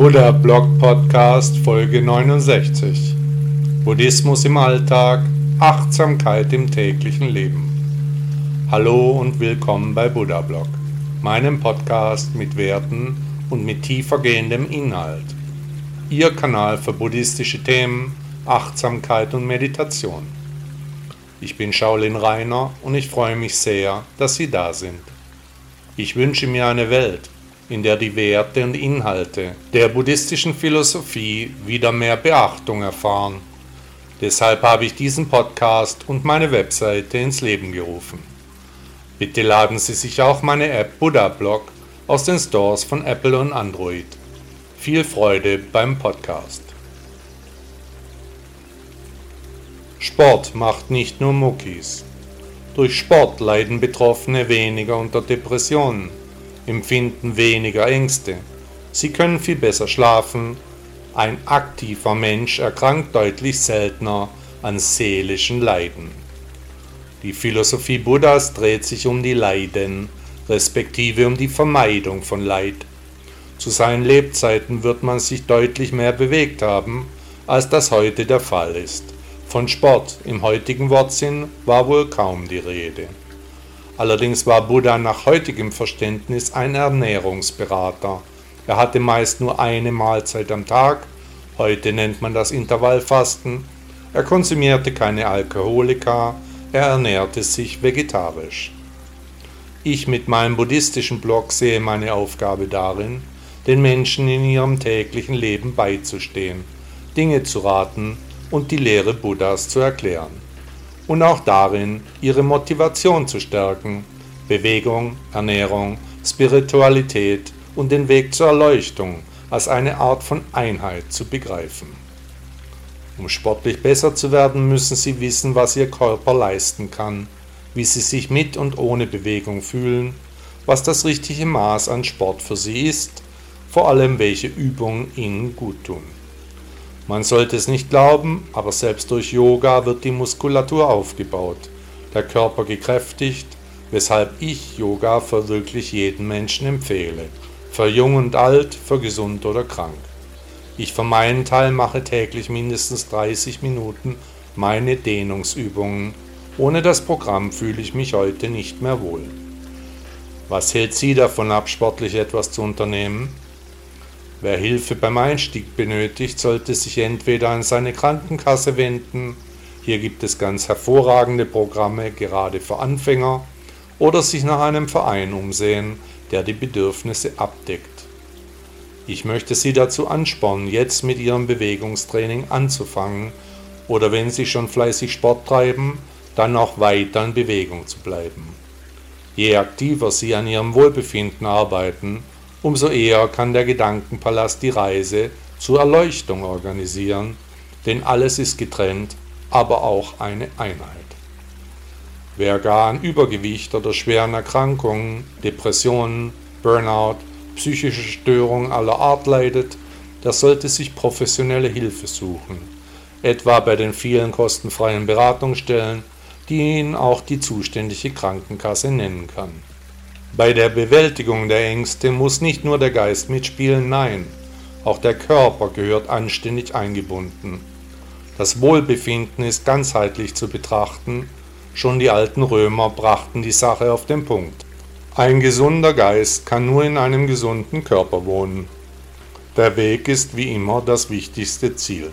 Buddha Blog Podcast Folge 69 Buddhismus im Alltag, Achtsamkeit im täglichen Leben. Hallo und willkommen bei Buddha Blog, meinem Podcast mit Werten und mit tiefer gehendem Inhalt. Ihr Kanal für buddhistische Themen, Achtsamkeit und Meditation. Ich bin Shaolin Rainer und ich freue mich sehr, dass Sie da sind. Ich wünsche mir eine Welt, in der die Werte und Inhalte der buddhistischen Philosophie wieder mehr Beachtung erfahren. Deshalb habe ich diesen Podcast und meine Webseite ins Leben gerufen. Bitte laden Sie sich auch meine App Buddha Blog aus den Stores von Apple und Android. Viel Freude beim Podcast. Sport macht nicht nur Muckis. Durch Sport leiden Betroffene weniger unter Depressionen empfinden weniger Ängste. Sie können viel besser schlafen. Ein aktiver Mensch erkrankt deutlich seltener an seelischen Leiden. Die Philosophie Buddhas dreht sich um die Leiden, respektive um die Vermeidung von Leid. Zu seinen Lebzeiten wird man sich deutlich mehr bewegt haben, als das heute der Fall ist. Von Sport im heutigen Wortsinn war wohl kaum die Rede. Allerdings war Buddha nach heutigem Verständnis ein Ernährungsberater. Er hatte meist nur eine Mahlzeit am Tag, heute nennt man das Intervallfasten. Er konsumierte keine Alkoholika, er ernährte sich vegetarisch. Ich mit meinem buddhistischen Blog sehe meine Aufgabe darin, den Menschen in ihrem täglichen Leben beizustehen, Dinge zu raten und die Lehre Buddhas zu erklären und auch darin, ihre Motivation zu stärken, Bewegung, Ernährung, Spiritualität und den Weg zur Erleuchtung als eine Art von Einheit zu begreifen. Um sportlich besser zu werden, müssen sie wissen, was ihr Körper leisten kann, wie sie sich mit und ohne Bewegung fühlen, was das richtige Maß an Sport für sie ist, vor allem welche Übungen ihnen gut tun. Man sollte es nicht glauben, aber selbst durch Yoga wird die Muskulatur aufgebaut, der Körper gekräftigt, weshalb ich Yoga für wirklich jeden Menschen empfehle, für jung und alt, für gesund oder krank. Ich für meinen Teil mache täglich mindestens 30 Minuten meine Dehnungsübungen. Ohne das Programm fühle ich mich heute nicht mehr wohl. Was hält Sie davon ab, sportlich etwas zu unternehmen? Wer Hilfe beim Einstieg benötigt, sollte sich entweder an seine Krankenkasse wenden, hier gibt es ganz hervorragende Programme gerade für Anfänger, oder sich nach einem Verein umsehen, der die Bedürfnisse abdeckt. Ich möchte Sie dazu anspornen, jetzt mit Ihrem Bewegungstraining anzufangen oder wenn Sie schon fleißig Sport treiben, dann auch weiter in Bewegung zu bleiben. Je aktiver Sie an Ihrem Wohlbefinden arbeiten, umso eher kann der Gedankenpalast die Reise zur Erleuchtung organisieren, denn alles ist getrennt, aber auch eine Einheit. Wer gar an Übergewicht oder schweren Erkrankungen, Depressionen, Burnout, psychische Störungen aller Art leidet, der sollte sich professionelle Hilfe suchen, etwa bei den vielen kostenfreien Beratungsstellen, die Ihnen auch die zuständige Krankenkasse nennen kann. Bei der Bewältigung der Ängste muss nicht nur der Geist mitspielen, nein, auch der Körper gehört anständig eingebunden. Das Wohlbefinden ist ganzheitlich zu betrachten, schon die alten Römer brachten die Sache auf den Punkt. Ein gesunder Geist kann nur in einem gesunden Körper wohnen. Der Weg ist wie immer das wichtigste Ziel.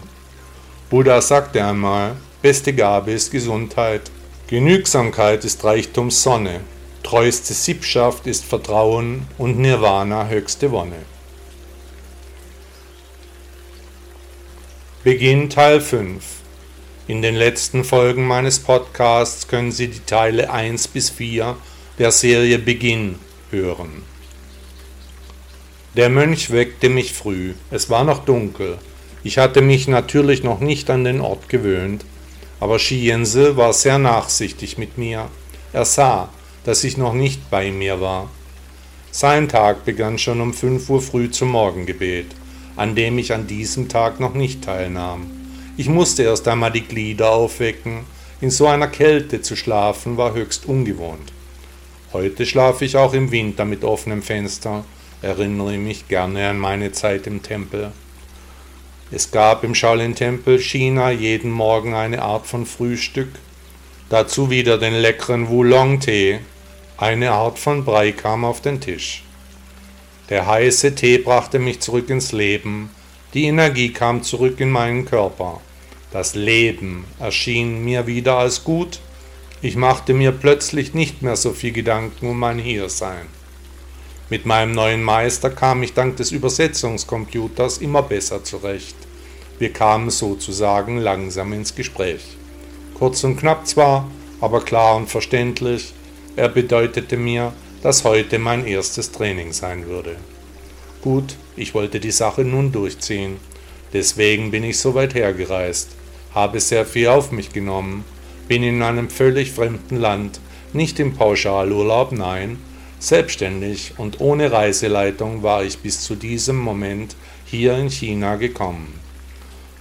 Buddha sagte einmal, beste Gabe ist Gesundheit, Genügsamkeit ist Reichtums Sonne, Treueste Sippschaft ist Vertrauen und Nirvana höchste Wonne. Beginn Teil 5. In den letzten Folgen meines Podcasts können Sie die Teile 1 bis 4 der Serie Beginn hören. Der Mönch weckte mich früh. Es war noch dunkel. Ich hatte mich natürlich noch nicht an den Ort gewöhnt, aber Shiense war sehr nachsichtig mit mir. Er sah, dass ich noch nicht bei mir war. Sein Tag begann schon um 5 Uhr früh zum Morgengebet, an dem ich an diesem Tag noch nicht teilnahm. Ich musste erst einmal die Glieder aufwecken, in so einer Kälte zu schlafen war höchst ungewohnt. Heute schlafe ich auch im Winter mit offenem Fenster, erinnere mich gerne an meine Zeit im Tempel. Es gab im Shaolin-Tempel China jeden Morgen eine Art von Frühstück, dazu wieder den leckeren Wulong-Tee, eine Art von Brei kam auf den Tisch. Der heiße Tee brachte mich zurück ins Leben, die Energie kam zurück in meinen Körper. Das Leben erschien mir wieder als gut, ich machte mir plötzlich nicht mehr so viel Gedanken um mein Hiersein. Mit meinem neuen Meister kam ich dank des Übersetzungscomputers immer besser zurecht. Wir kamen sozusagen langsam ins Gespräch. Kurz und knapp zwar, aber klar und verständlich, er bedeutete mir, dass heute mein erstes Training sein würde. Gut, ich wollte die Sache nun durchziehen. Deswegen bin ich so weit hergereist, habe sehr viel auf mich genommen, bin in einem völlig fremden Land, nicht im Pauschalurlaub, nein, Selbstständig und ohne Reiseleitung war ich bis zu diesem Moment hier in China gekommen.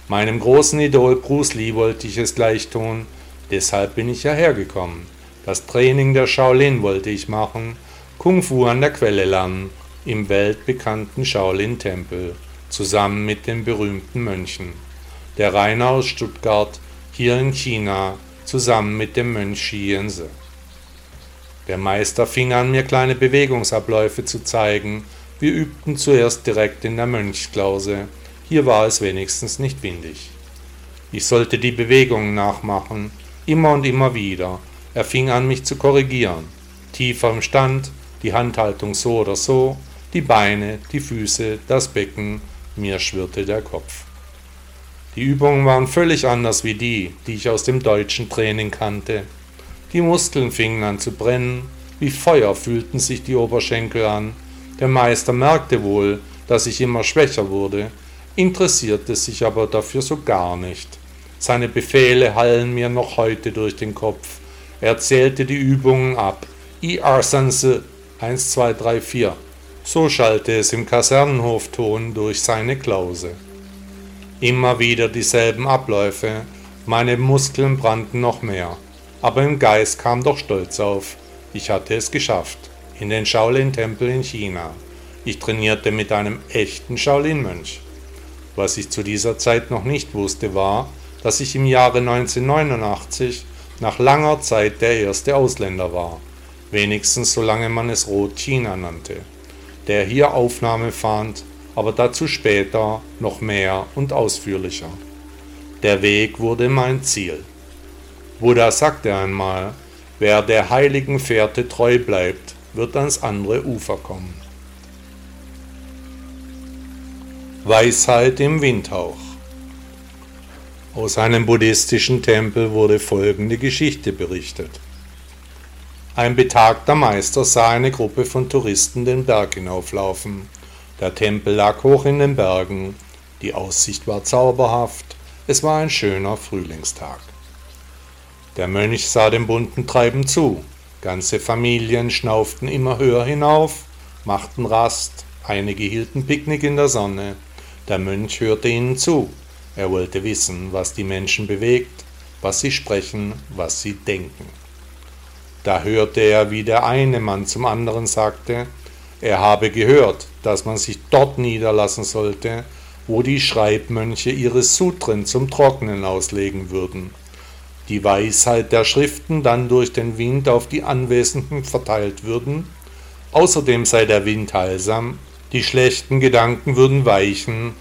Meinem großen Idol Bruce Lee wollte ich es gleich tun, deshalb bin ich hierher gekommen. Das Training der Shaolin wollte ich machen, Kung Fu an der Quelle lernen, im weltbekannten Shaolin-Tempel, zusammen mit den berühmten Mönchen. Der Rainer aus Stuttgart, hier in China, zusammen mit dem Mönch Xiense. Der Meister fing an, mir kleine Bewegungsabläufe zu zeigen. Wir übten zuerst direkt in der Mönchsklause. Hier war es wenigstens nicht windig. Ich sollte die Bewegungen nachmachen, immer und immer wieder. Er fing an, mich zu korrigieren. Tiefer im Stand, die Handhaltung so oder so, die Beine, die Füße, das Becken, mir schwirrte der Kopf. Die Übungen waren völlig anders wie die, die ich aus dem deutschen Training kannte. Die Muskeln fingen an zu brennen, wie Feuer fühlten sich die Oberschenkel an. Der Meister merkte wohl, dass ich immer schwächer wurde, interessierte sich aber dafür so gar nicht. Seine Befehle hallen mir noch heute durch den Kopf. Er zählte die Übungen ab. IR Sanse 1, 2, 3, 4. So schallte es im Kasernenhofton durch seine Klause. Immer wieder dieselben Abläufe, meine Muskeln brannten noch mehr aber im Geist kam doch Stolz auf. Ich hatte es geschafft. In den Shaolin-Tempel in China. Ich trainierte mit einem echten Shaolin-Mönch. Was ich zu dieser Zeit noch nicht wusste, war, dass ich im Jahre 1989 nach langer Zeit der erste Ausländer war, wenigstens solange man es Rot China nannte, der hier Aufnahme fand, aber dazu später noch mehr und ausführlicher. Der Weg wurde mein Ziel. Buddha sagte einmal, wer der heiligen Fährte treu bleibt, wird ans andere Ufer kommen. Weisheit im Windhauch Aus einem buddhistischen Tempel wurde folgende Geschichte berichtet. Ein betagter Meister sah eine Gruppe von Touristen den Berg hinauflaufen. Der Tempel lag hoch in den Bergen, die Aussicht war zauberhaft, es war ein schöner Frühlingstag. Der Mönch sah dem bunten Treiben zu. Ganze Familien schnauften immer höher hinauf, machten Rast, einige hielten Picknick in der Sonne. Der Mönch hörte ihnen zu. Er wollte wissen, was die Menschen bewegt, was sie sprechen, was sie denken. Da hörte er, wie der eine Mann zum anderen sagte, er habe gehört, dass man sich dort niederlassen sollte, wo die Schreibmönche ihre Sutren zum Trocknen auslegen würden die Weisheit der Schriften dann durch den Wind auf die Anwesenden verteilt würden. Außerdem sei der Wind heilsam, die schlechten Gedanken würden weichen,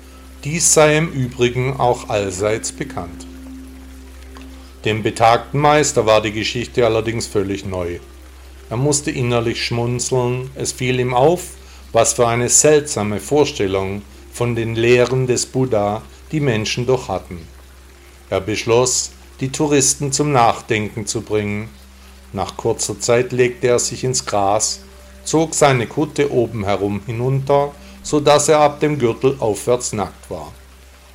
dies sei im Übrigen auch allseits bekannt. Dem betagten Meister war die Geschichte allerdings völlig neu. Er musste innerlich schmunzeln, es fiel ihm auf, was für eine seltsame Vorstellung von den Lehren des Buddha die Menschen doch hatten. Er beschloss, die Touristen zum Nachdenken zu bringen. Nach kurzer Zeit legte er sich ins Gras, zog seine Kutte oben herum hinunter, so dass er ab dem Gürtel aufwärts nackt war.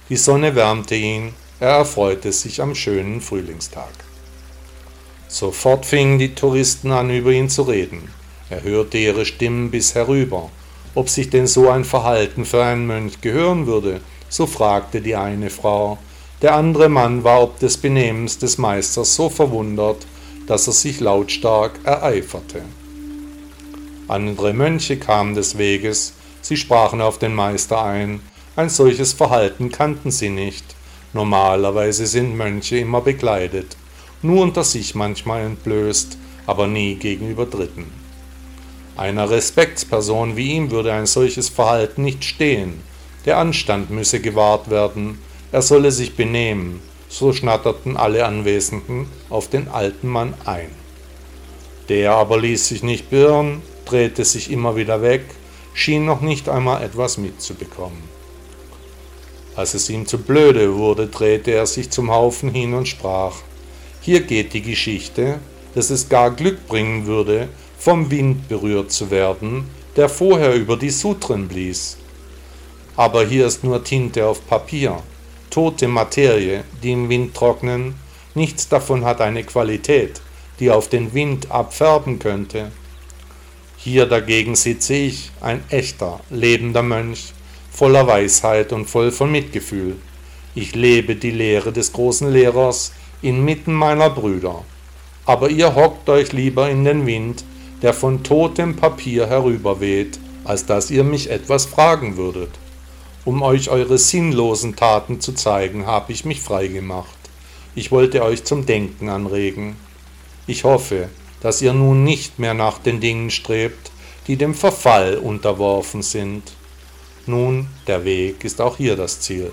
Die Sonne wärmte ihn, er erfreute sich am schönen Frühlingstag. Sofort fingen die Touristen an, über ihn zu reden. Er hörte ihre Stimmen bis herüber. Ob sich denn so ein Verhalten für einen Mönch gehören würde, so fragte die eine Frau, der andere Mann war ob des Benehmens des Meisters so verwundert, dass er sich lautstark ereiferte. Andere Mönche kamen des Weges, Sie sprachen auf den Meister ein, ein solches Verhalten kannten sie nicht. Normalerweise sind Mönche immer bekleidet, nur unter sich manchmal entblößt, aber nie gegenüber Dritten. Einer Respektsperson wie ihm würde ein solches Verhalten nicht stehen. Der Anstand müsse gewahrt werden, er solle sich benehmen, so schnatterten alle Anwesenden auf den alten Mann ein. Der aber ließ sich nicht beirren, drehte sich immer wieder weg, schien noch nicht einmal etwas mitzubekommen. Als es ihm zu blöde wurde, drehte er sich zum Haufen hin und sprach, hier geht die Geschichte, dass es gar Glück bringen würde, vom Wind berührt zu werden, der vorher über die Sutren blies. Aber hier ist nur Tinte auf Papier, tote Materie, die im Wind trocknen, nichts davon hat eine Qualität, die auf den Wind abfärben könnte. Hier dagegen sitze ich, ein echter, lebender Mönch, voller Weisheit und voll von Mitgefühl. Ich lebe die Lehre des großen Lehrers inmitten meiner Brüder. Aber ihr hockt euch lieber in den Wind, der von totem Papier herüberweht, als dass ihr mich etwas fragen würdet. Um euch eure sinnlosen Taten zu zeigen, habe ich mich freigemacht. Ich wollte euch zum Denken anregen. Ich hoffe, dass ihr nun nicht mehr nach den Dingen strebt, die dem Verfall unterworfen sind. Nun, der Weg ist auch hier das Ziel.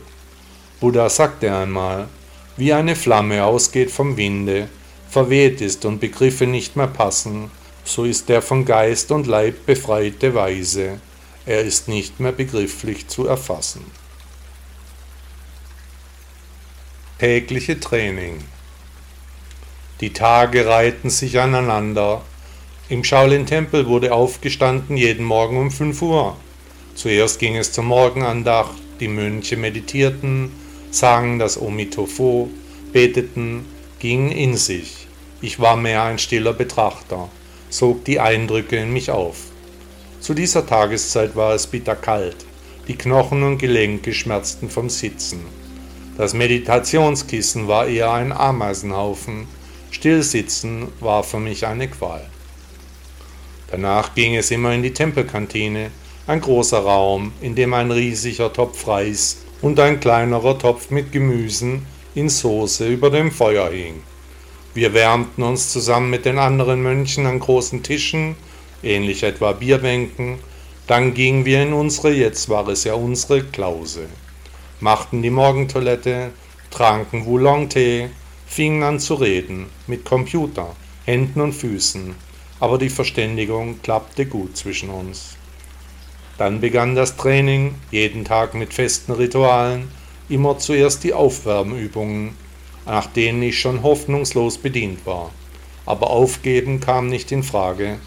Buddha sagte einmal, wie eine Flamme ausgeht vom Winde, verweht ist und Begriffe nicht mehr passen, so ist der von Geist und Leib befreite Weise, er ist nicht mehr begrifflich zu erfassen. Tägliche Training Die Tage reihten sich aneinander. Im Shaolin-Tempel wurde aufgestanden jeden Morgen um 5 Uhr. Zuerst ging es zur Morgenandacht, die Mönche meditierten, sangen das Omitofo, beteten, gingen in sich. Ich war mehr ein stiller Betrachter, sog die Eindrücke in mich auf. Zu dieser Tageszeit war es bitterkalt, die Knochen und Gelenke schmerzten vom Sitzen. Das Meditationskissen war eher ein Ameisenhaufen, Stillsitzen war für mich eine Qual. Danach ging es immer in die Tempelkantine, ein großer Raum, in dem ein riesiger Topf Reis und ein kleinerer Topf mit Gemüsen in Soße über dem Feuer hing. Wir wärmten uns zusammen mit den anderen Mönchen an großen Tischen ähnlich etwa Bierbänken, dann gingen wir in unsere, jetzt war es ja unsere, Klause, machten die Morgentoilette, tranken Wulong-Tee, fingen an zu reden, mit Computer, Händen und Füßen, aber die Verständigung klappte gut zwischen uns. Dann begann das Training, jeden Tag mit festen Ritualen, immer zuerst die Aufwärmübungen, nach denen ich schon hoffnungslos bedient war. Aber aufgeben kam nicht in Frage,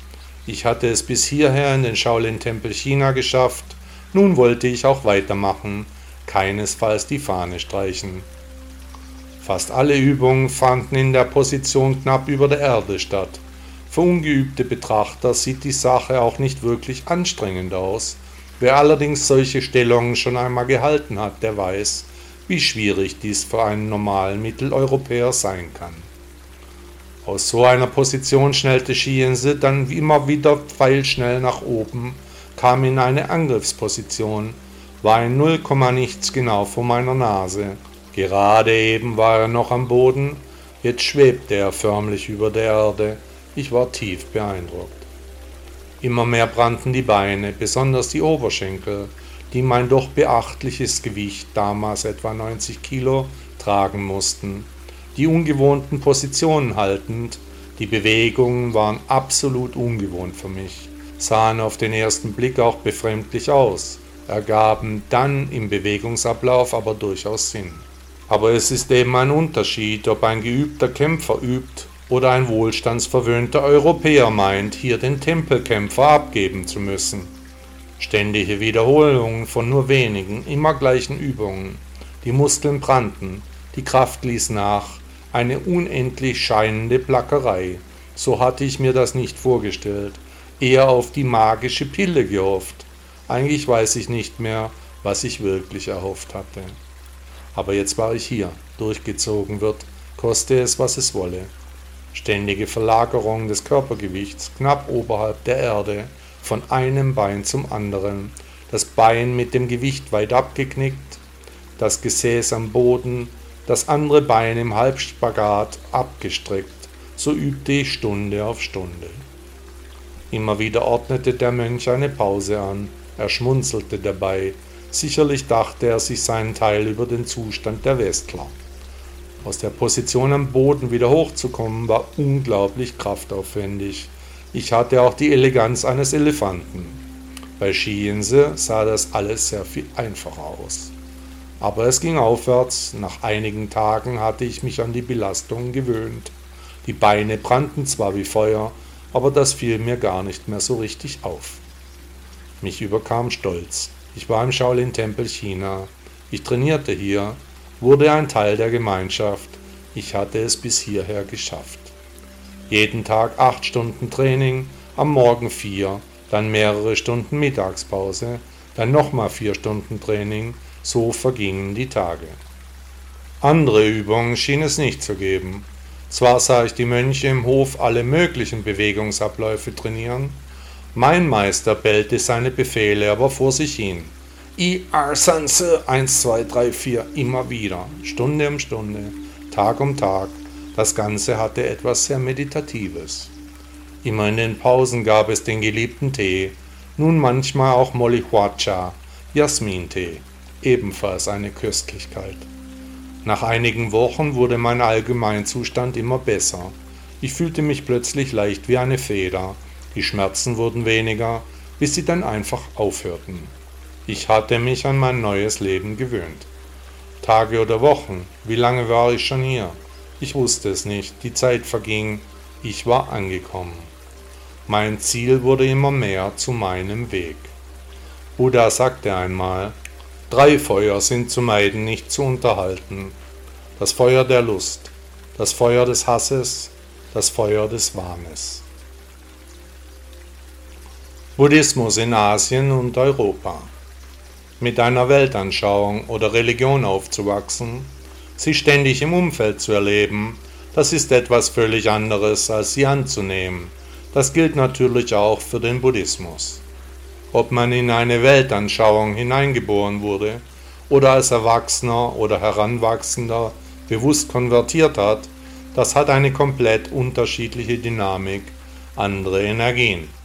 ich hatte es bis hierher in den Shaolin-Tempel China geschafft, nun wollte ich auch weitermachen, keinesfalls die Fahne streichen. Fast alle Übungen fanden in der Position knapp über der Erde statt. Für ungeübte Betrachter sieht die Sache auch nicht wirklich anstrengend aus. Wer allerdings solche Stellungen schon einmal gehalten hat, der weiß, wie schwierig dies für einen normalen Mitteleuropäer sein kann. Aus so einer Position schnellte Shiense dann immer wieder pfeilschnell nach oben, kam in eine Angriffsposition, war in null Komma nichts genau vor meiner Nase. Gerade eben war er noch am Boden, jetzt schwebte er förmlich über der Erde. Ich war tief beeindruckt. Immer mehr brannten die Beine, besonders die Oberschenkel, die mein doch beachtliches Gewicht, damals etwa 90 Kilo, tragen mussten die ungewohnten Positionen haltend. Die Bewegungen waren absolut ungewohnt für mich, sahen auf den ersten Blick auch befremdlich aus, ergaben dann im Bewegungsablauf aber durchaus Sinn. Aber es ist eben ein Unterschied, ob ein geübter Kämpfer übt oder ein wohlstandsverwöhnter Europäer meint, hier den Tempelkämpfer abgeben zu müssen. Ständige Wiederholungen von nur wenigen, immer gleichen Übungen. Die Muskeln brannten, die Kraft ließ nach, eine unendlich scheinende Plackerei. So hatte ich mir das nicht vorgestellt, eher auf die magische Pille gehofft. Eigentlich weiß ich nicht mehr, was ich wirklich erhofft hatte. Aber jetzt war ich hier, durchgezogen wird, koste es, was es wolle. Ständige Verlagerung des Körpergewichts knapp oberhalb der Erde, von einem Bein zum anderen, das Bein mit dem Gewicht weit abgeknickt, das Gesäß am Boden, das andere Bein im Halbspagat abgestreckt, so übte ich Stunde auf Stunde. Immer wieder ordnete der Mönch eine Pause an, er schmunzelte dabei, sicherlich dachte er sich seinen Teil über den Zustand der Westler. Aus der Position am Boden wieder hochzukommen war unglaublich kraftaufwendig. Ich hatte auch die Eleganz eines Elefanten. Bei Schiense sah das alles sehr viel einfacher aus. Aber es ging aufwärts, nach einigen Tagen hatte ich mich an die Belastungen gewöhnt. Die Beine brannten zwar wie Feuer, aber das fiel mir gar nicht mehr so richtig auf. Mich überkam Stolz. Ich war im Shaolin-Tempel China. Ich trainierte hier, wurde ein Teil der Gemeinschaft. Ich hatte es bis hierher geschafft. Jeden Tag acht Stunden Training, am Morgen vier, dann mehrere Stunden Mittagspause, dann nochmal vier Stunden Training, so vergingen die Tage. Andere Übungen schien es nicht zu geben. Zwar sah ich die Mönche im Hof alle möglichen Bewegungsabläufe trainieren, mein Meister bellte seine Befehle aber vor sich hin. I Arsanse 1, 2, 3, 4 immer wieder, Stunde um Stunde, Tag um Tag. Das Ganze hatte etwas sehr Meditatives. Immer in den Pausen gab es den geliebten Tee, nun manchmal auch Molihuacha, Jasmintee ebenfalls eine Köstlichkeit. Nach einigen Wochen wurde mein Allgemeinzustand immer besser. Ich fühlte mich plötzlich leicht wie eine Feder, die Schmerzen wurden weniger, bis sie dann einfach aufhörten. Ich hatte mich an mein neues Leben gewöhnt. Tage oder Wochen, wie lange war ich schon hier? Ich wusste es nicht, die Zeit verging, ich war angekommen. Mein Ziel wurde immer mehr zu meinem Weg. Buddha sagte einmal, Drei Feuer sind zu meiden, nicht zu unterhalten. Das Feuer der Lust, das Feuer des Hasses, das Feuer des Wahnes. Buddhismus in Asien und Europa. Mit einer Weltanschauung oder Religion aufzuwachsen, sie ständig im Umfeld zu erleben, das ist etwas völlig anderes, als sie anzunehmen. Das gilt natürlich auch für den Buddhismus ob man in eine Weltanschauung hineingeboren wurde oder als Erwachsener oder Heranwachsender bewusst konvertiert hat, das hat eine komplett unterschiedliche Dynamik, andere Energien.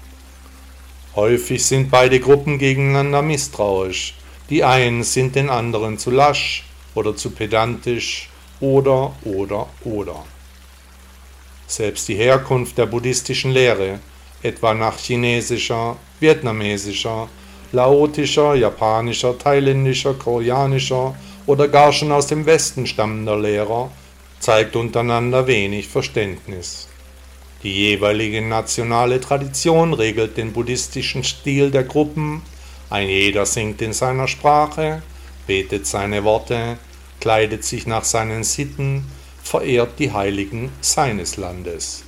Häufig sind beide Gruppen gegeneinander misstrauisch. Die einen sind den anderen zu lasch oder zu pedantisch oder oder oder. Selbst die Herkunft der buddhistischen Lehre etwa nach chinesischer, vietnamesischer, laotischer, japanischer, thailändischer, koreanischer oder gar schon aus dem Westen stammender Lehrer, zeigt untereinander wenig Verständnis. Die jeweilige nationale Tradition regelt den buddhistischen Stil der Gruppen, ein jeder singt in seiner Sprache, betet seine Worte, kleidet sich nach seinen Sitten, verehrt die Heiligen seines Landes.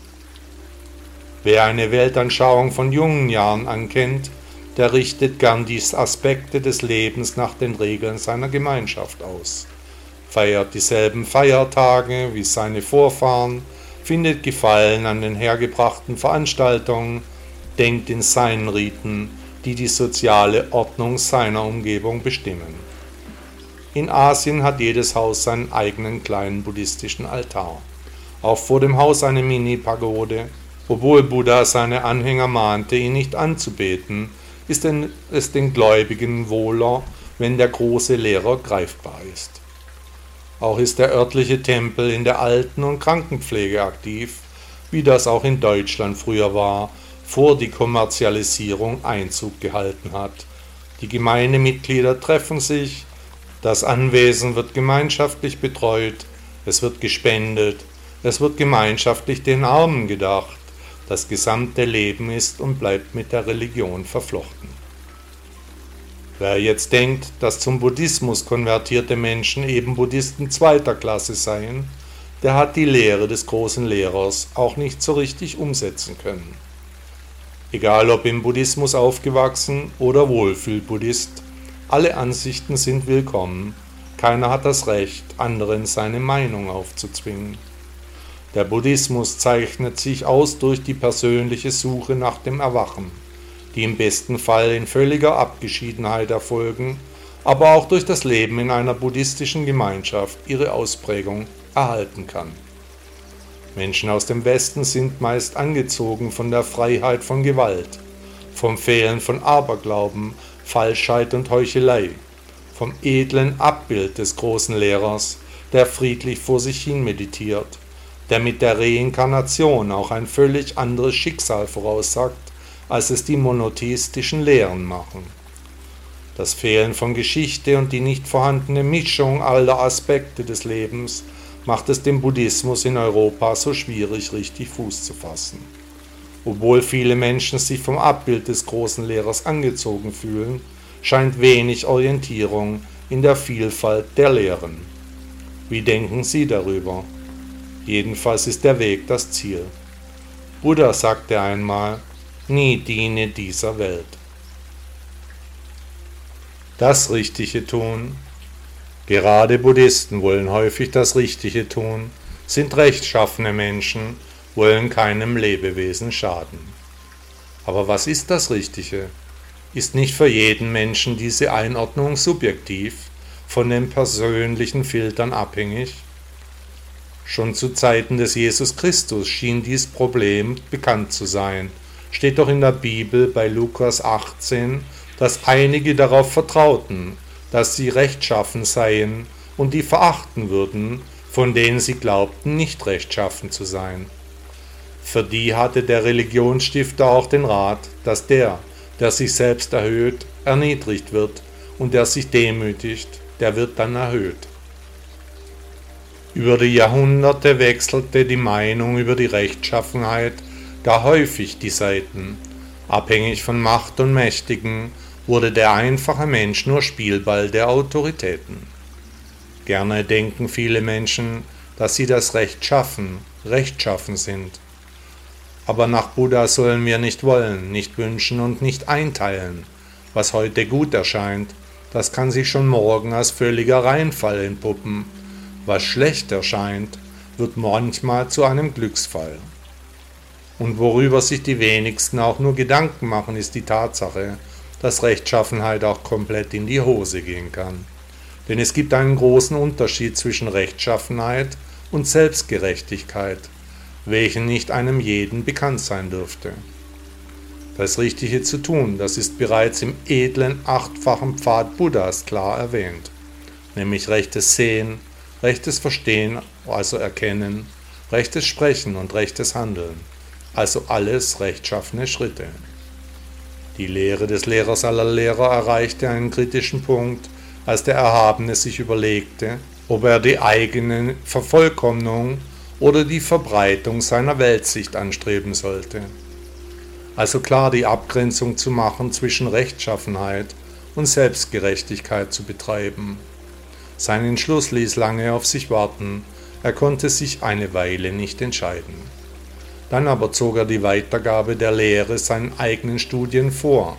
Wer eine Weltanschauung von jungen Jahren ankennt, der richtet gern die Aspekte des Lebens nach den Regeln seiner Gemeinschaft aus, feiert dieselben Feiertage wie seine Vorfahren, findet Gefallen an den hergebrachten Veranstaltungen, denkt in seinen Riten, die die soziale Ordnung seiner Umgebung bestimmen. In Asien hat jedes Haus seinen eigenen kleinen buddhistischen Altar. Auch vor dem Haus eine Mini-Pagode, obwohl Buddha seine Anhänger mahnte, ihn nicht anzubeten, ist es den Gläubigen wohler, wenn der große Lehrer greifbar ist. Auch ist der örtliche Tempel in der Alten- und Krankenpflege aktiv, wie das auch in Deutschland früher war, vor die Kommerzialisierung Einzug gehalten hat. Die Gemeindemitglieder treffen sich, das Anwesen wird gemeinschaftlich betreut, es wird gespendet, es wird gemeinschaftlich den Armen gedacht, das gesamte Leben ist und bleibt mit der Religion verflochten. Wer jetzt denkt, dass zum Buddhismus konvertierte Menschen eben Buddhisten zweiter Klasse seien, der hat die Lehre des großen Lehrers auch nicht so richtig umsetzen können. Egal ob im Buddhismus aufgewachsen oder Wohlfühl-Buddhist, alle Ansichten sind willkommen, keiner hat das Recht, anderen seine Meinung aufzuzwingen. Der Buddhismus zeichnet sich aus durch die persönliche Suche nach dem Erwachen, die im besten Fall in völliger Abgeschiedenheit erfolgen, aber auch durch das Leben in einer buddhistischen Gemeinschaft ihre Ausprägung erhalten kann. Menschen aus dem Westen sind meist angezogen von der Freiheit von Gewalt, vom Fehlen von Aberglauben, Falschheit und Heuchelei, vom edlen Abbild des großen Lehrers, der friedlich vor sich hin meditiert, der mit der Reinkarnation auch ein völlig anderes Schicksal voraussagt, als es die monotheistischen Lehren machen. Das Fehlen von Geschichte und die nicht vorhandene Mischung aller Aspekte des Lebens macht es dem Buddhismus in Europa so schwierig, richtig Fuß zu fassen. Obwohl viele Menschen sich vom Abbild des großen Lehrers angezogen fühlen, scheint wenig Orientierung in der Vielfalt der Lehren. Wie denken Sie darüber? Jedenfalls ist der Weg das Ziel. Buddha sagte einmal, nie diene dieser Welt. Das Richtige tun Gerade Buddhisten wollen häufig das Richtige tun, sind rechtschaffene Menschen, wollen keinem Lebewesen schaden. Aber was ist das Richtige? Ist nicht für jeden Menschen diese Einordnung subjektiv, von den persönlichen Filtern abhängig? Schon zu Zeiten des Jesus Christus schien dies Problem bekannt zu sein. Steht doch in der Bibel bei Lukas 18, dass einige darauf vertrauten, dass sie rechtschaffen seien und die verachten würden, von denen sie glaubten, nicht rechtschaffen zu sein. Für die hatte der Religionsstifter auch den Rat, dass der, der sich selbst erhöht, erniedrigt wird, und der sich demütigt, der wird dann erhöht. Über die Jahrhunderte wechselte die Meinung über die Rechtschaffenheit gar häufig die Seiten, abhängig von Macht und Mächtigen wurde der einfache Mensch nur Spielball der Autoritäten. Gerne denken viele Menschen, dass sie das Recht schaffen, rechtschaffen sind. Aber nach Buddha sollen wir nicht wollen, nicht wünschen und nicht einteilen. Was heute gut erscheint, das kann sich schon morgen als völliger Reinfall entpuppen. Was schlecht erscheint, wird manchmal zu einem Glücksfall. Und worüber sich die wenigsten auch nur Gedanken machen, ist die Tatsache, dass Rechtschaffenheit auch komplett in die Hose gehen kann. Denn es gibt einen großen Unterschied zwischen Rechtschaffenheit und Selbstgerechtigkeit, welchen nicht einem jeden bekannt sein dürfte. Das Richtige zu tun, das ist bereits im edlen achtfachen Pfad Buddhas klar erwähnt, nämlich rechtes Sehen, rechtes Verstehen, also Erkennen, rechtes Sprechen und rechtes Handeln, also alles rechtschaffene Schritte. Die Lehre des Lehrers aller Lehrer erreichte einen kritischen Punkt, als der Erhabene sich überlegte, ob er die eigene Vervollkommnung oder die Verbreitung seiner Weltsicht anstreben sollte. Also klar die Abgrenzung zu machen zwischen Rechtschaffenheit und Selbstgerechtigkeit zu betreiben. Sein Entschluss ließ lange auf sich warten, er konnte sich eine Weile nicht entscheiden. Dann aber zog er die Weitergabe der Lehre seinen eigenen Studien vor.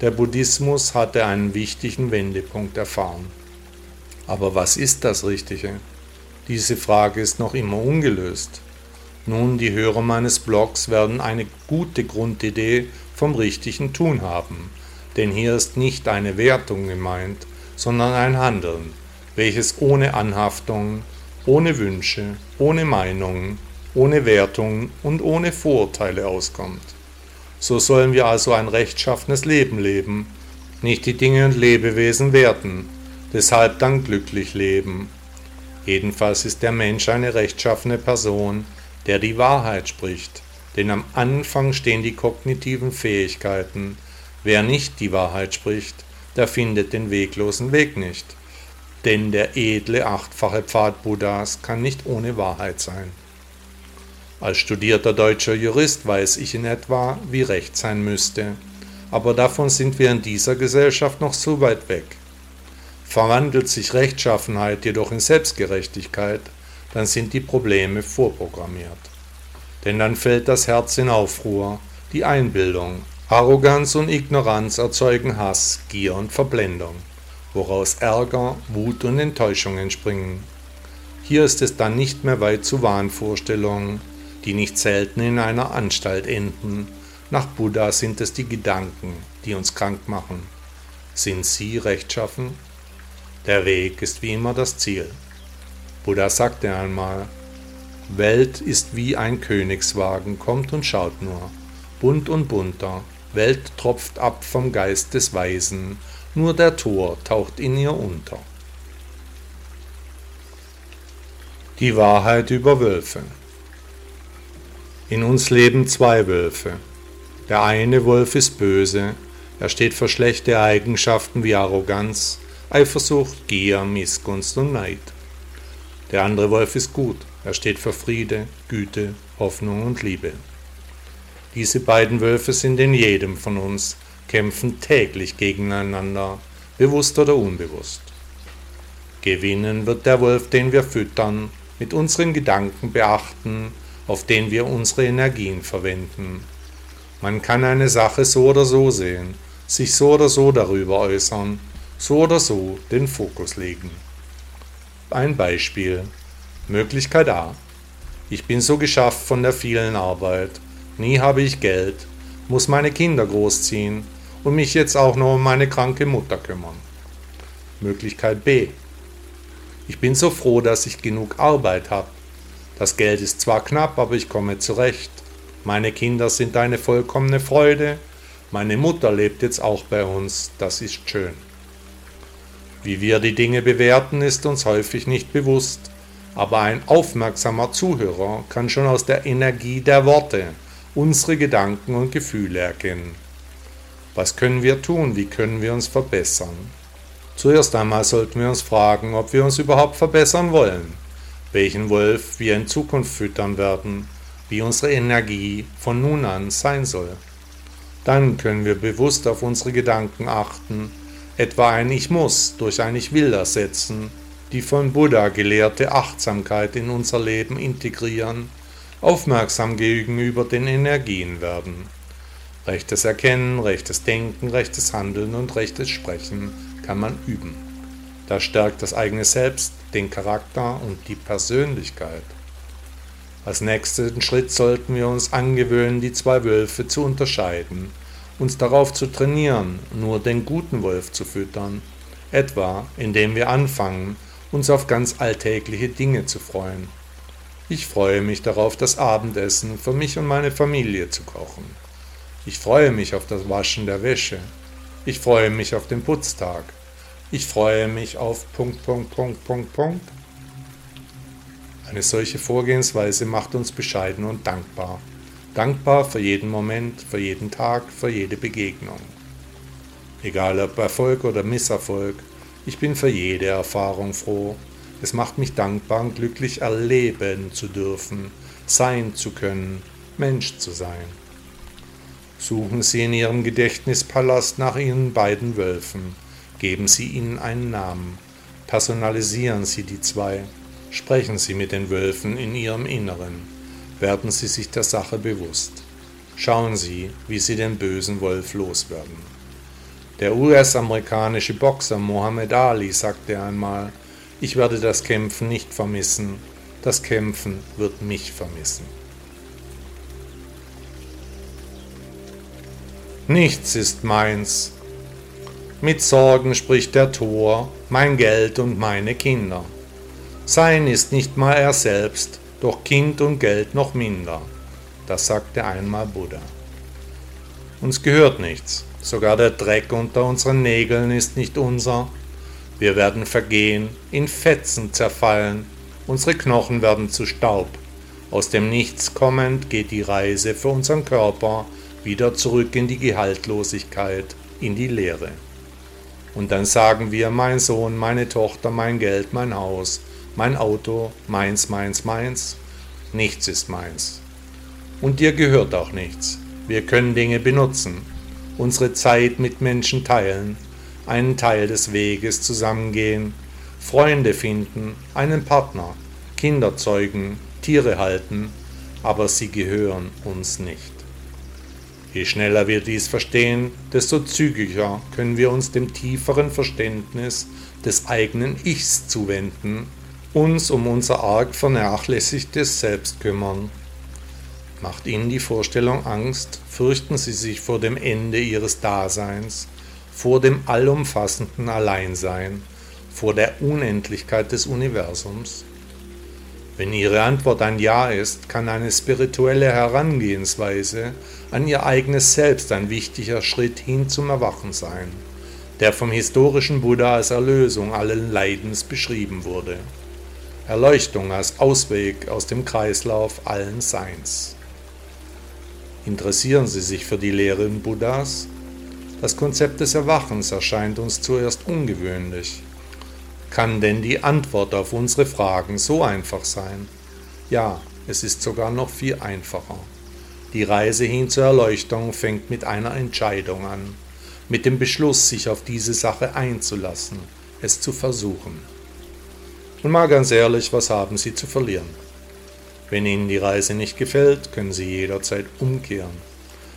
Der Buddhismus hatte einen wichtigen Wendepunkt erfahren. Aber was ist das Richtige? Diese Frage ist noch immer ungelöst. Nun, die Hörer meines Blogs werden eine gute Grundidee vom richtigen Tun haben, denn hier ist nicht eine Wertung gemeint, sondern ein Handeln, welches ohne Anhaftung, ohne Wünsche, ohne Meinungen, ohne Wertung und ohne Vorurteile auskommt. So sollen wir also ein rechtschaffenes Leben leben, nicht die Dinge und Lebewesen werten, deshalb dann glücklich leben. Jedenfalls ist der Mensch eine rechtschaffene Person, der die Wahrheit spricht, denn am Anfang stehen die kognitiven Fähigkeiten. Wer nicht die Wahrheit spricht, der findet den weglosen Weg nicht. Denn der edle achtfache Pfad Buddhas kann nicht ohne Wahrheit sein. Als studierter deutscher Jurist weiß ich in etwa, wie Recht sein müsste, aber davon sind wir in dieser Gesellschaft noch so weit weg. Verwandelt sich Rechtschaffenheit jedoch in Selbstgerechtigkeit, dann sind die Probleme vorprogrammiert. Denn dann fällt das Herz in Aufruhr, die Einbildung, Arroganz und Ignoranz erzeugen Hass, Gier und Verblendung, woraus Ärger, Wut und Enttäuschung entspringen. Hier ist es dann nicht mehr weit zu Wahnvorstellungen, die nicht selten in einer Anstalt enden, Nach Buddha sind es die Gedanken, die uns krank machen. Sind sie rechtschaffen? Der Weg ist wie immer das Ziel. Buddha sagte einmal, Welt ist wie ein Königswagen, kommt und schaut nur, bunt und bunter, Welt tropft ab vom Geist des Weisen, nur der Tor taucht in ihr unter. Die Wahrheit über Wölfe. In uns leben zwei Wölfe. Der eine Wolf ist böse, er steht für schlechte Eigenschaften wie Arroganz, Eifersucht, Gier, Missgunst und Neid. Der andere Wolf ist gut, er steht für Friede, Güte, Hoffnung und Liebe. Diese beiden Wölfe sind in jedem von uns, kämpfen täglich gegeneinander, bewusst oder unbewusst. Gewinnen wird der Wolf, den wir füttern, mit unseren Gedanken beachten, auf den wir unsere Energien verwenden. Man kann eine Sache so oder so sehen, sich so oder so darüber äußern, so oder so den Fokus legen. Ein Beispiel. Möglichkeit A. Ich bin so geschafft von der vielen Arbeit. Nie habe ich Geld, muss meine Kinder großziehen und mich jetzt auch noch um meine kranke Mutter kümmern. Möglichkeit B. Ich bin so froh, dass ich genug Arbeit habe. Das Geld ist zwar knapp, aber ich komme zurecht. Meine Kinder sind eine vollkommene Freude. Meine Mutter lebt jetzt auch bei uns. Das ist schön. Wie wir die Dinge bewerten, ist uns häufig nicht bewusst, aber ein aufmerksamer Zuhörer kann schon aus der Energie der Worte unsere Gedanken und Gefühle erkennen. Was können wir tun? Wie können wir uns verbessern? Zuerst einmal sollten wir uns fragen, ob wir uns überhaupt verbessern wollen, welchen Wolf wir in Zukunft füttern werden, wie unsere Energie von nun an sein soll. Dann können wir bewusst auf unsere Gedanken achten etwa ein Ich muss durch ein Ich will ersetzen, die von Buddha gelehrte Achtsamkeit in unser Leben integrieren, aufmerksam gegenüber den Energien werden. Rechtes Erkennen, rechtes Denken, rechtes Handeln und rechtes Sprechen kann man üben. Das stärkt das eigene Selbst, den Charakter und die Persönlichkeit. Als nächsten Schritt sollten wir uns angewöhnen, die zwei Wölfe zu unterscheiden uns darauf zu trainieren, nur den guten Wolf zu füttern, etwa indem wir anfangen, uns auf ganz alltägliche Dinge zu freuen. Ich freue mich darauf, das Abendessen für mich und meine Familie zu kochen. Ich freue mich auf das Waschen der Wäsche. Ich freue mich auf den Putztag. Ich freue mich auf Punkt, Punkt, Punkt, Punkt, Punkt. Eine solche Vorgehensweise macht uns bescheiden und dankbar. Dankbar für jeden Moment, für jeden Tag, für jede Begegnung. Egal ob Erfolg oder Misserfolg, ich bin für jede Erfahrung froh. Es macht mich dankbar und glücklich, erleben zu dürfen, sein zu können, Mensch zu sein. Suchen Sie in Ihrem Gedächtnispalast nach Ihren beiden Wölfen, geben Sie ihnen einen Namen, personalisieren Sie die zwei, sprechen Sie mit den Wölfen in Ihrem Inneren werden Sie sich der Sache bewusst. Schauen Sie, wie Sie den bösen Wolf loswerden. Der US-amerikanische Boxer Muhammad Ali sagte einmal, ich werde das Kämpfen nicht vermissen, das Kämpfen wird mich vermissen. Nichts ist meins. Mit Sorgen spricht der Tor, mein Geld und meine Kinder. Sein ist nicht mal er selbst, doch Kind und Geld noch minder. Das sagte einmal Buddha. Uns gehört nichts, sogar der Dreck unter unseren Nägeln ist nicht unser. Wir werden vergehen, in Fetzen zerfallen, unsere Knochen werden zu Staub. Aus dem Nichts kommend geht die Reise für unseren Körper wieder zurück in die Gehaltlosigkeit, in die Leere. Und dann sagen wir, mein Sohn, meine Tochter, mein Geld, mein Haus, mein Auto, meins, meins, meins, nichts ist meins. Und dir gehört auch nichts. Wir können Dinge benutzen, unsere Zeit mit Menschen teilen, einen Teil des Weges zusammengehen, Freunde finden, einen Partner, Kinder zeugen, Tiere halten, aber sie gehören uns nicht. Je schneller wir dies verstehen, desto zügiger können wir uns dem tieferen Verständnis des eigenen Ichs zuwenden uns um unser arg vernachlässigtes Selbst kümmern. Macht Ihnen die Vorstellung Angst? Fürchten Sie sich vor dem Ende Ihres Daseins, vor dem allumfassenden Alleinsein, vor der Unendlichkeit des Universums? Wenn Ihre Antwort ein Ja ist, kann eine spirituelle Herangehensweise an Ihr eigenes Selbst ein wichtiger Schritt hin zum Erwachen sein, der vom historischen Buddha als Erlösung allen Leidens beschrieben wurde. Erleuchtung als Ausweg aus dem Kreislauf allen Seins. Interessieren Sie sich für die Lehren Buddhas? Das Konzept des Erwachens erscheint uns zuerst ungewöhnlich. Kann denn die Antwort auf unsere Fragen so einfach sein? Ja, es ist sogar noch viel einfacher. Die Reise hin zur Erleuchtung fängt mit einer Entscheidung an, mit dem Beschluss, sich auf diese Sache einzulassen, es zu versuchen. Und mal ganz ehrlich, was haben Sie zu verlieren? Wenn Ihnen die Reise nicht gefällt, können Sie jederzeit umkehren,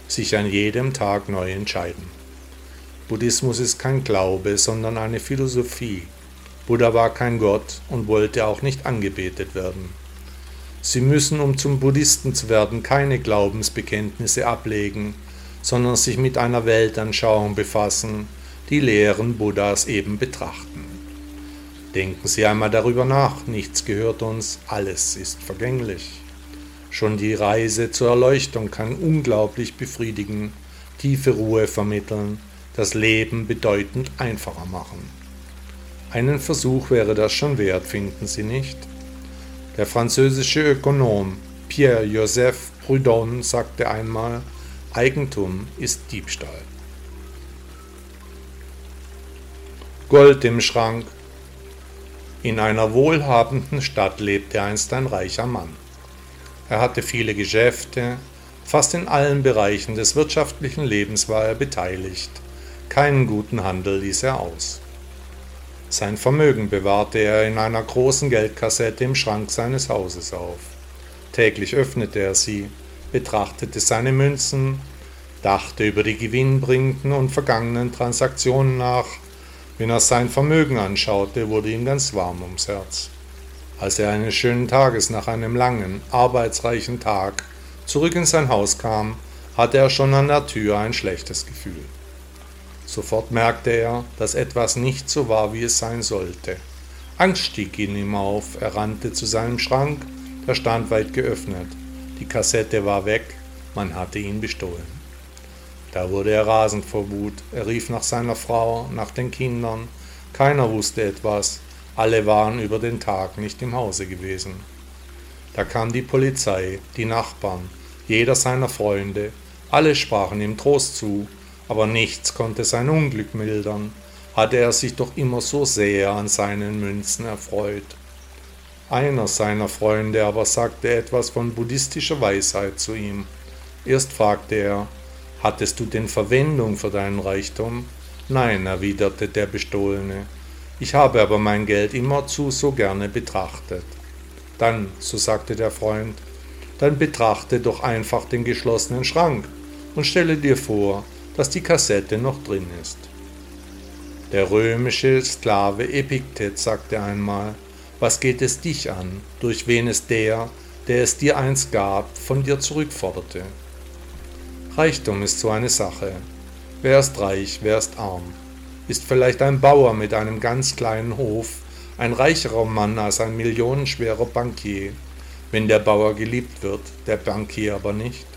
sich an jedem Tag neu entscheiden. Buddhismus ist kein Glaube, sondern eine Philosophie. Buddha war kein Gott und wollte auch nicht angebetet werden. Sie müssen, um zum Buddhisten zu werden, keine Glaubensbekenntnisse ablegen, sondern sich mit einer Weltanschauung befassen, die Lehren Buddhas eben betrachten. Denken Sie einmal darüber nach, nichts gehört uns, alles ist vergänglich. Schon die Reise zur Erleuchtung kann unglaublich befriedigen, tiefe Ruhe vermitteln, das Leben bedeutend einfacher machen. Einen Versuch wäre das schon wert, finden Sie nicht? Der französische Ökonom Pierre-Joseph Proudhon sagte einmal, Eigentum ist Diebstahl. Gold im Schrank, in einer wohlhabenden Stadt lebte einst ein reicher Mann. Er hatte viele Geschäfte, fast in allen Bereichen des wirtschaftlichen Lebens war er beteiligt, keinen guten Handel ließ er aus. Sein Vermögen bewahrte er in einer großen Geldkassette im Schrank seines Hauses auf. Täglich öffnete er sie, betrachtete seine Münzen, dachte über die gewinnbringenden und vergangenen Transaktionen nach wenn er sein Vermögen anschaute, wurde ihm ganz warm ums Herz. Als er eines schönen Tages nach einem langen, arbeitsreichen Tag zurück in sein Haus kam, hatte er schon an der Tür ein schlechtes Gefühl. Sofort merkte er, dass etwas nicht so war, wie es sein sollte. Angst stieg in ihm auf, er rannte zu seinem Schrank, der stand weit geöffnet. Die Kassette war weg, man hatte ihn bestohlen. Da wurde er rasend vor Wut. Er rief nach seiner Frau, nach den Kindern. Keiner wusste etwas. Alle waren über den Tag nicht im Hause gewesen. Da kam die Polizei, die Nachbarn, jeder seiner Freunde. Alle sprachen ihm Trost zu, aber nichts konnte sein Unglück mildern. Hatte er sich doch immer so sehr an seinen Münzen erfreut. Einer seiner Freunde aber sagte etwas von buddhistischer Weisheit zu ihm. Erst fragte er, Hattest du denn Verwendung für deinen Reichtum? Nein, erwiderte der Bestohlene, ich habe aber mein Geld immerzu so gerne betrachtet. Dann, so sagte der Freund, dann betrachte doch einfach den geschlossenen Schrank und stelle dir vor, dass die Kassette noch drin ist. Der römische Sklave Epiktet sagte einmal, was geht es dich an, durch wen es der, der es dir einst gab, von dir zurückforderte? Reichtum ist so eine Sache. Wer ist reich, wer ist arm? Ist vielleicht ein Bauer mit einem ganz kleinen Hof ein reicherer Mann als ein millionenschwerer Bankier, wenn der Bauer geliebt wird, der Bankier aber nicht?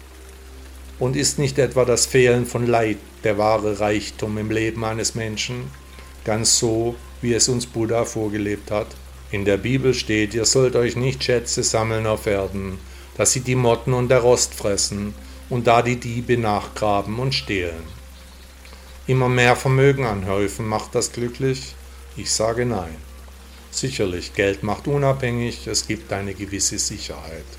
Und ist nicht etwa das Fehlen von Leid der wahre Reichtum im Leben eines Menschen, ganz so, wie es uns Buddha vorgelebt hat? In der Bibel steht, ihr sollt euch nicht Schätze sammeln auf Erden, dass sie die Motten und der Rost fressen, und da die Diebe nachgraben und stehlen. Immer mehr Vermögen anhäufen macht das glücklich? Ich sage nein. Sicherlich, Geld macht unabhängig, es gibt eine gewisse Sicherheit.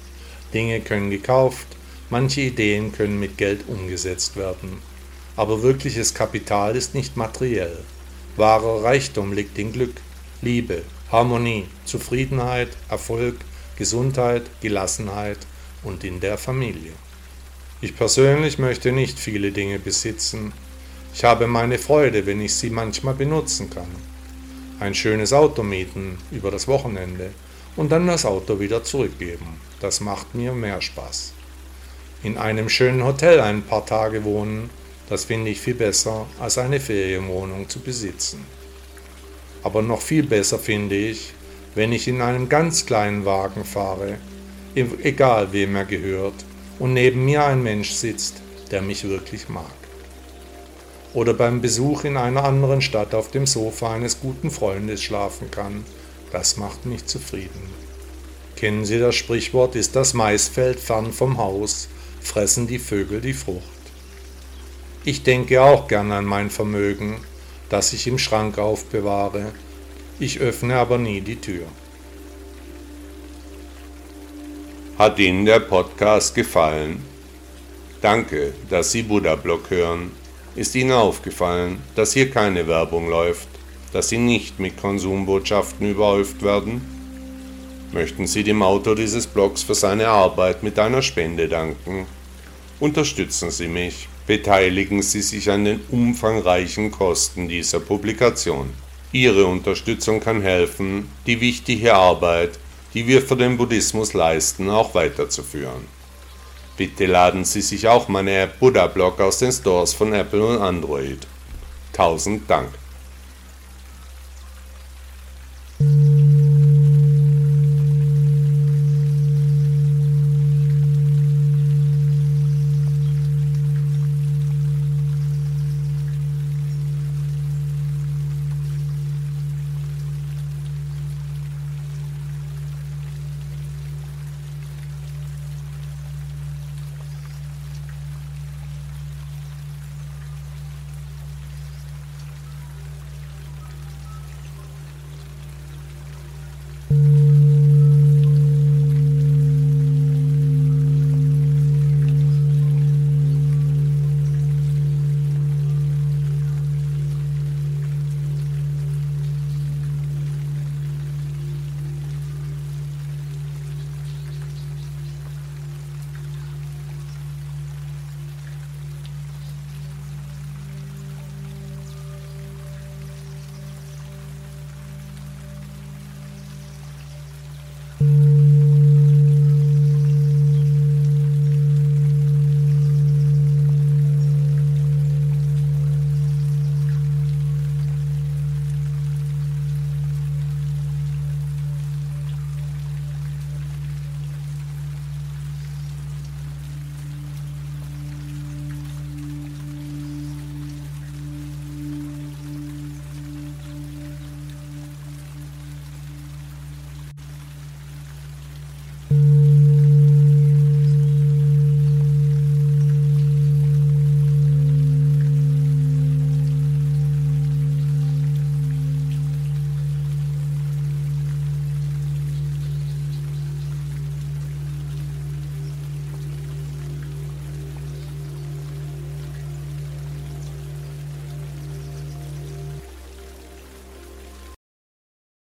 Dinge können gekauft, manche Ideen können mit Geld umgesetzt werden. Aber wirkliches Kapital ist nicht materiell. Wahrer Reichtum liegt in Glück, Liebe, Harmonie, Zufriedenheit, Erfolg, Gesundheit, Gelassenheit und in der Familie. Ich persönlich möchte nicht viele Dinge besitzen. Ich habe meine Freude, wenn ich sie manchmal benutzen kann. Ein schönes Auto mieten über das Wochenende und dann das Auto wieder zurückgeben. Das macht mir mehr Spaß. In einem schönen Hotel ein paar Tage wohnen, das finde ich viel besser, als eine Ferienwohnung zu besitzen. Aber noch viel besser finde ich, wenn ich in einem ganz kleinen Wagen fahre, egal wem er gehört, und neben mir ein Mensch sitzt, der mich wirklich mag. Oder beim Besuch in einer anderen Stadt auf dem Sofa eines guten Freundes schlafen kann, das macht mich zufrieden. Kennen Sie das Sprichwort, ist das Maisfeld fern vom Haus, fressen die Vögel die Frucht. Ich denke auch gern an mein Vermögen, das ich im Schrank aufbewahre, ich öffne aber nie die Tür. Hat Ihnen der Podcast gefallen? Danke, dass Sie Buddha Blog hören. Ist Ihnen aufgefallen, dass hier keine Werbung läuft, dass Sie nicht mit Konsumbotschaften überhäuft werden? Möchten Sie dem Autor dieses Blogs für seine Arbeit mit einer Spende danken? Unterstützen Sie mich, beteiligen Sie sich an den umfangreichen Kosten dieser Publikation. Ihre Unterstützung kann helfen, die wichtige Arbeit, die wir für den Buddhismus leisten, auch weiterzuführen. Bitte laden Sie sich auch meine App Buddha Blog aus den Stores von Apple und Android. Tausend Dank.